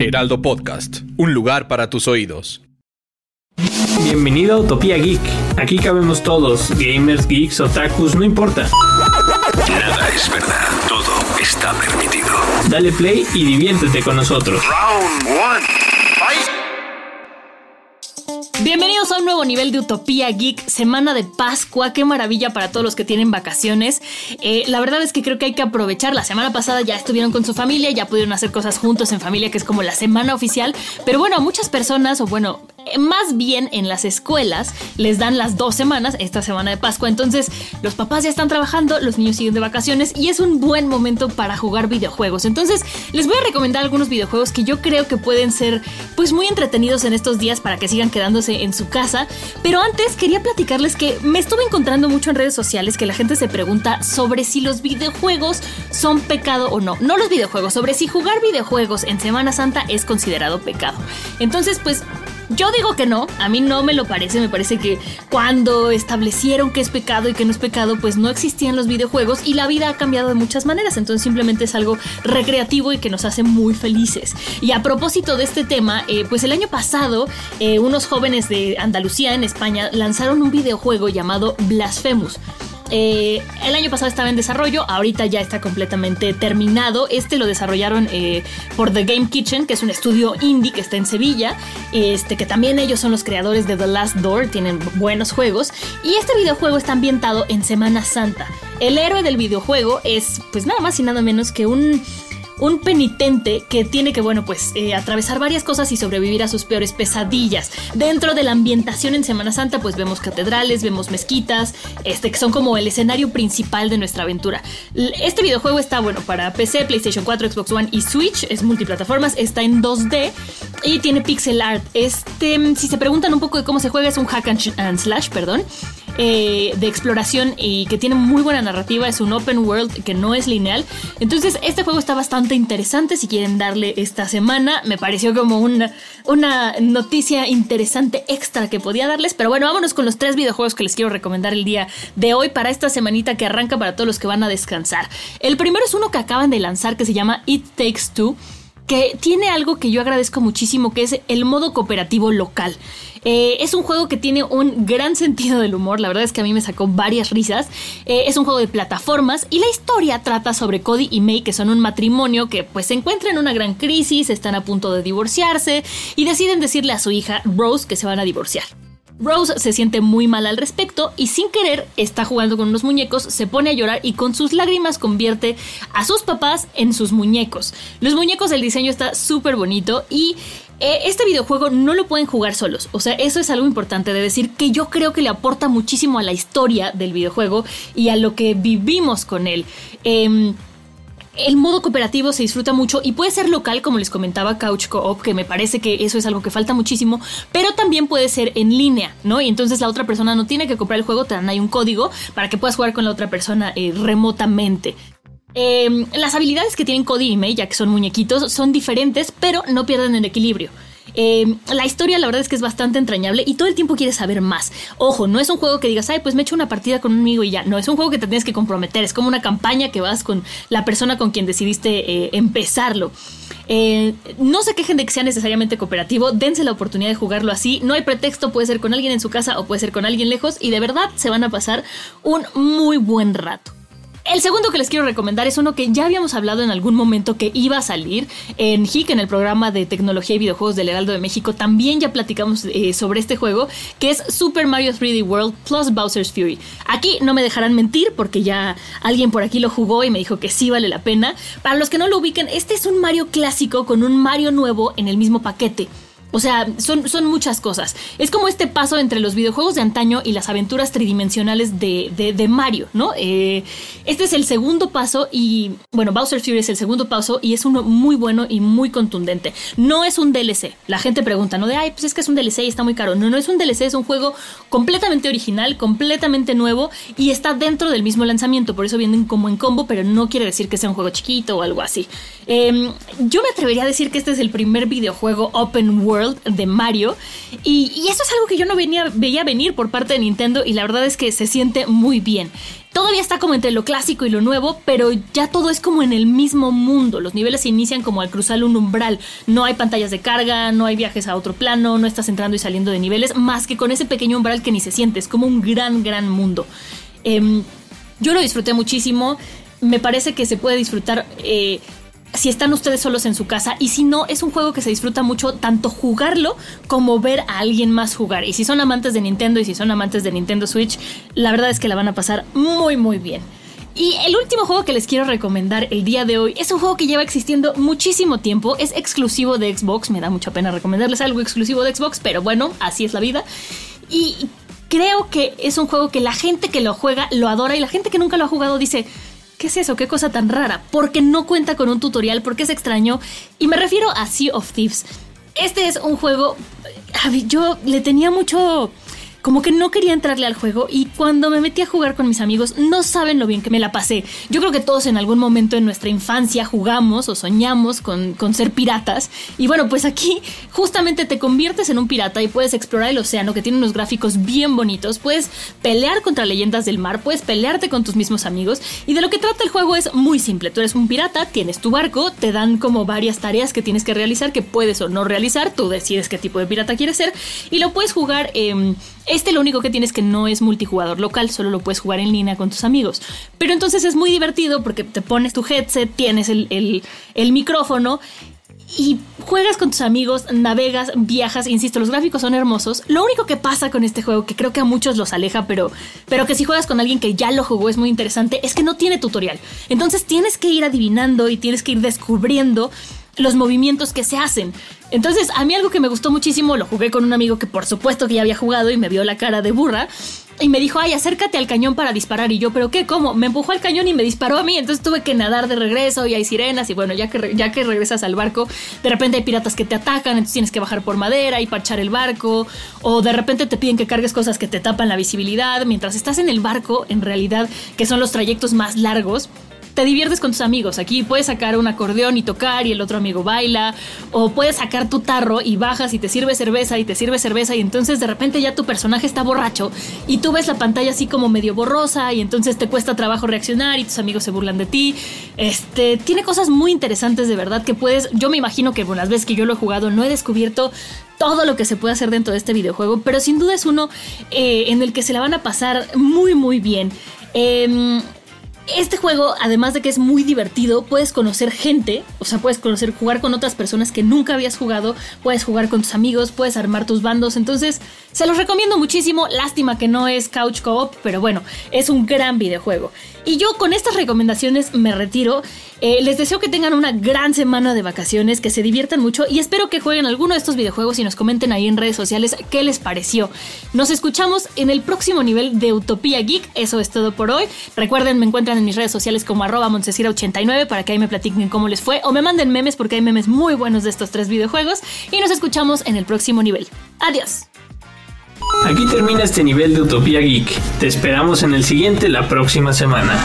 Heraldo Podcast, un lugar para tus oídos. Bienvenido a Utopía Geek. Aquí cabemos todos, gamers, geeks, otakus, no importa. Nada es verdad, todo está permitido. Dale play y diviértete con nosotros. Round one. Bienvenidos a un nuevo nivel de Utopía Geek, semana de Pascua, qué maravilla para todos los que tienen vacaciones. Eh, la verdad es que creo que hay que aprovechar, la semana pasada ya estuvieron con su familia, ya pudieron hacer cosas juntos en familia, que es como la semana oficial, pero bueno, muchas personas, o bueno, más bien en las escuelas, les dan las dos semanas, esta semana de Pascua, entonces los papás ya están trabajando, los niños siguen de vacaciones y es un buen momento para jugar videojuegos. Entonces les voy a recomendar algunos videojuegos que yo creo que pueden ser pues muy entretenidos en estos días para que sigan quedándose en su casa. Pero antes quería platicarles que me estuve encontrando mucho en redes sociales que la gente se pregunta sobre si los videojuegos son pecado o no. No los videojuegos, sobre si jugar videojuegos en Semana Santa es considerado pecado. Entonces, pues yo digo que no, a mí no me lo parece, me parece que cuando establecieron que es pecado y que no es pecado, pues no existían los videojuegos y la vida ha cambiado de muchas maneras, entonces simplemente es algo recreativo y que nos hace muy felices. Y a propósito de este tema, eh, pues el año pasado eh, unos jóvenes de Andalucía en España lanzaron un videojuego llamado Blasphemous. Eh, el año pasado estaba en desarrollo, ahorita ya está completamente terminado. Este lo desarrollaron eh, por The Game Kitchen, que es un estudio indie que está en Sevilla, este, que también ellos son los creadores de The Last Door, tienen buenos juegos. Y este videojuego está ambientado en Semana Santa. El héroe del videojuego es, pues nada más y nada menos que un un penitente que tiene que, bueno, pues eh, atravesar varias cosas y sobrevivir a sus peores pesadillas. Dentro de la ambientación en Semana Santa, pues vemos catedrales, vemos mezquitas, este, que son como el escenario principal de nuestra aventura. Este videojuego está, bueno, para PC, PlayStation 4, Xbox One y Switch, es multiplataformas, está en 2D y tiene pixel art. Este, si se preguntan un poco de cómo se juega, es un hack and slash, perdón. Eh, de exploración y que tiene muy buena narrativa, es un open world que no es lineal. Entonces este juego está bastante interesante si quieren darle esta semana. Me pareció como una, una noticia interesante extra que podía darles. Pero bueno, vámonos con los tres videojuegos que les quiero recomendar el día de hoy para esta semanita que arranca para todos los que van a descansar. El primero es uno que acaban de lanzar que se llama It Takes Two que tiene algo que yo agradezco muchísimo, que es el modo cooperativo local. Eh, es un juego que tiene un gran sentido del humor, la verdad es que a mí me sacó varias risas. Eh, es un juego de plataformas y la historia trata sobre Cody y May, que son un matrimonio que pues se encuentra en una gran crisis, están a punto de divorciarse y deciden decirle a su hija Rose que se van a divorciar. Rose se siente muy mal al respecto y sin querer está jugando con unos muñecos, se pone a llorar y con sus lágrimas convierte a sus papás en sus muñecos. Los muñecos, el diseño está súper bonito y eh, este videojuego no lo pueden jugar solos. O sea, eso es algo importante de decir que yo creo que le aporta muchísimo a la historia del videojuego y a lo que vivimos con él. Em, el modo cooperativo se disfruta mucho y puede ser local, como les comentaba Couch Co-op, que me parece que eso es algo que falta muchísimo, pero también puede ser en línea, ¿no? Y entonces la otra persona no tiene que comprar el juego, te dan ahí un código para que puedas jugar con la otra persona eh, remotamente. Em, las habilidades que tienen Cody y May, ya que son muñequitos, son diferentes, pero no pierden el equilibrio. Eh, la historia la verdad es que es bastante entrañable y todo el tiempo quieres saber más. Ojo, no es un juego que digas, ay, pues me echo una partida con un amigo y ya. No, es un juego que te tienes que comprometer. Es como una campaña que vas con la persona con quien decidiste eh, empezarlo. Eh, no se quejen de que sea necesariamente cooperativo, dense la oportunidad de jugarlo así. No hay pretexto, puede ser con alguien en su casa o puede ser con alguien lejos y de verdad se van a pasar un muy buen rato. El segundo que les quiero recomendar es uno que ya habíamos hablado en algún momento que iba a salir en HIC, en el programa de tecnología y videojuegos del Heraldo de México. También ya platicamos eh, sobre este juego, que es Super Mario 3D World plus Bowser's Fury. Aquí no me dejarán mentir porque ya alguien por aquí lo jugó y me dijo que sí vale la pena. Para los que no lo ubiquen, este es un Mario clásico con un Mario nuevo en el mismo paquete. O sea, son, son muchas cosas. Es como este paso entre los videojuegos de antaño y las aventuras tridimensionales de, de, Mario, ¿no? Eh, este es el segundo paso y, bueno, Bowser Fury es el segundo paso y es uno muy bueno y muy contundente. No es un DLC. La gente pregunta, ¿no? De, ay, pues es que es un DLC y está muy caro. No, no es un DLC, es un juego completamente original, completamente nuevo y está dentro del mismo lanzamiento. Por eso vienen como en combo, pero no quiere decir que sea un juego chiquito o algo así. Em, yo me atrevería a decir que este es el primer videojuego open world de Mario. Y, eso es algo que yo no venía, veía venir por parte de Nintendo y la verdad es que se siente muy bien. Todavía está como entre lo clásico y lo nuevo, pero ya todo es como en el mismo mundo. Los niveles se inician como al cruzar un umbral. No hay pantallas de carga, no hay viajes a otro plano, no estás entrando y saliendo de niveles, más que con ese pequeño umbral que ni se siente. Es como un gran, gran mundo. Em, yo lo disfruté muchísimo. Me parece que se puede disfrutar eh, si están ustedes solos en su casa y si no, es un juego que se disfruta mucho tanto jugarlo como ver a alguien más jugar. Y si son amantes de Nintendo y si son amantes de Nintendo Switch, la verdad es que la van a pasar muy muy bien. Y el último juego que les quiero recomendar el día de hoy es un juego que lleva existiendo muchísimo tiempo, es exclusivo de Xbox, me da mucha pena recomendarles algo exclusivo de Xbox, pero bueno, así es la vida. Y creo que es un juego que la gente que lo juega lo adora y la gente que nunca lo ha jugado dice, ¿Qué es eso? ¿Qué cosa tan rara? Porque no cuenta con un tutorial, porque es extraño. Y me refiero a Sea of Thieves. Este es un juego... Yo le tenía mucho como que no quería entrarle al juego y cuando me metí a jugar con mis amigos no saben lo bien que me la pasé. Yo creo que todos en algún momento en nuestra infancia jugamos o soñamos con, ser piratas y bueno pues aquí justamente te conviertes en un pirata y puedes explorar el océano que tiene unos gráficos bien bonitos, puedes pelear contra leyendas del mar, puedes pelearte con tus mismos amigos y de lo que trata el juego es muy simple. Tú eres un pirata, tienes tu barco, te dan como varias tareas que tienes que realizar que puedes o no realizar, tú decides qué tipo de pirata quieres ser y lo puedes jugar... Eh, este lo único que tienes que no es multijugador local, solo lo puedes jugar en línea con tus amigos. Pero entonces es muy divertido porque te pones tu headset, tienes el, micrófono y juegas con tus amigos, navegas, viajas, insisto, los gráficos son hermosos. Lo único que pasa con este juego, que creo que a muchos los aleja, pero, pero que si juegas con alguien que ya lo jugó es muy interesante, es que no tiene tutorial. Entonces tienes que ir adivinando y tienes que ir descubriendo los movimientos que se hacen. Entonces, a mí algo que me gustó muchísimo, lo jugué con un amigo que por supuesto que ya había jugado y me vio la cara de burra. Y me dijo, ay, acércate al cañón para disparar. Y yo, ¿pero qué? ¿Cómo? Me empujó al cañón y me disparó a mí. Entonces tuve que nadar de regreso y hay sirenas. Y bueno, ya que, ya que regresas al barco, de repente hay piratas que te atacan. Entonces tienes que bajar por madera y parchar el barco. O de repente te piden que cargues cosas que te tapan la visibilidad. Mientras estás en el barco, en realidad, que son los trayectos más largos te diviertes con tus amigos. Aquí puedes sacar un acordeón y tocar y el otro amigo baila. O puedes sacar tu tarro y bajas y te sirve cerveza y te sirve cerveza y entonces de repente ya tu personaje está borracho y tú ves la pantalla así como medio borrosa y entonces te cuesta trabajo reaccionar y tus amigos se burlan de ti. Este, tiene cosas muy interesantes de verdad que puedes, yo me imagino que bueno, las veces que yo lo he jugado no he descubierto todo lo que se puede hacer dentro de este videojuego, pero sin duda es uno eh, en el que se la van a pasar muy muy bien. Eh, este juego, además de que es muy divertido, puedes conocer gente, o sea, puedes conocer, jugar con otras personas que nunca habías jugado, puedes jugar con tus amigos, puedes armar tus bandos, entonces se los recomiendo muchísimo, lástima que no es Couch Co-op, pero bueno, es un gran videojuego. Y yo con estas recomendaciones me retiro. Eh, les deseo que tengan una gran semana de vacaciones, que se diviertan mucho y espero que jueguen alguno de estos videojuegos y nos comenten ahí en redes sociales qué les pareció. Nos escuchamos en el próximo nivel de Utopía Geek. Eso es todo por hoy. Recuerden, me encuentran en mis redes sociales como arroba 89 para que ahí me platiquen cómo les fue o me manden memes porque hay memes muy buenos de estos tres videojuegos. Y nos escuchamos en el próximo nivel. Adiós. Aquí termina este nivel de Utopía Geek. Te esperamos en el siguiente la próxima semana.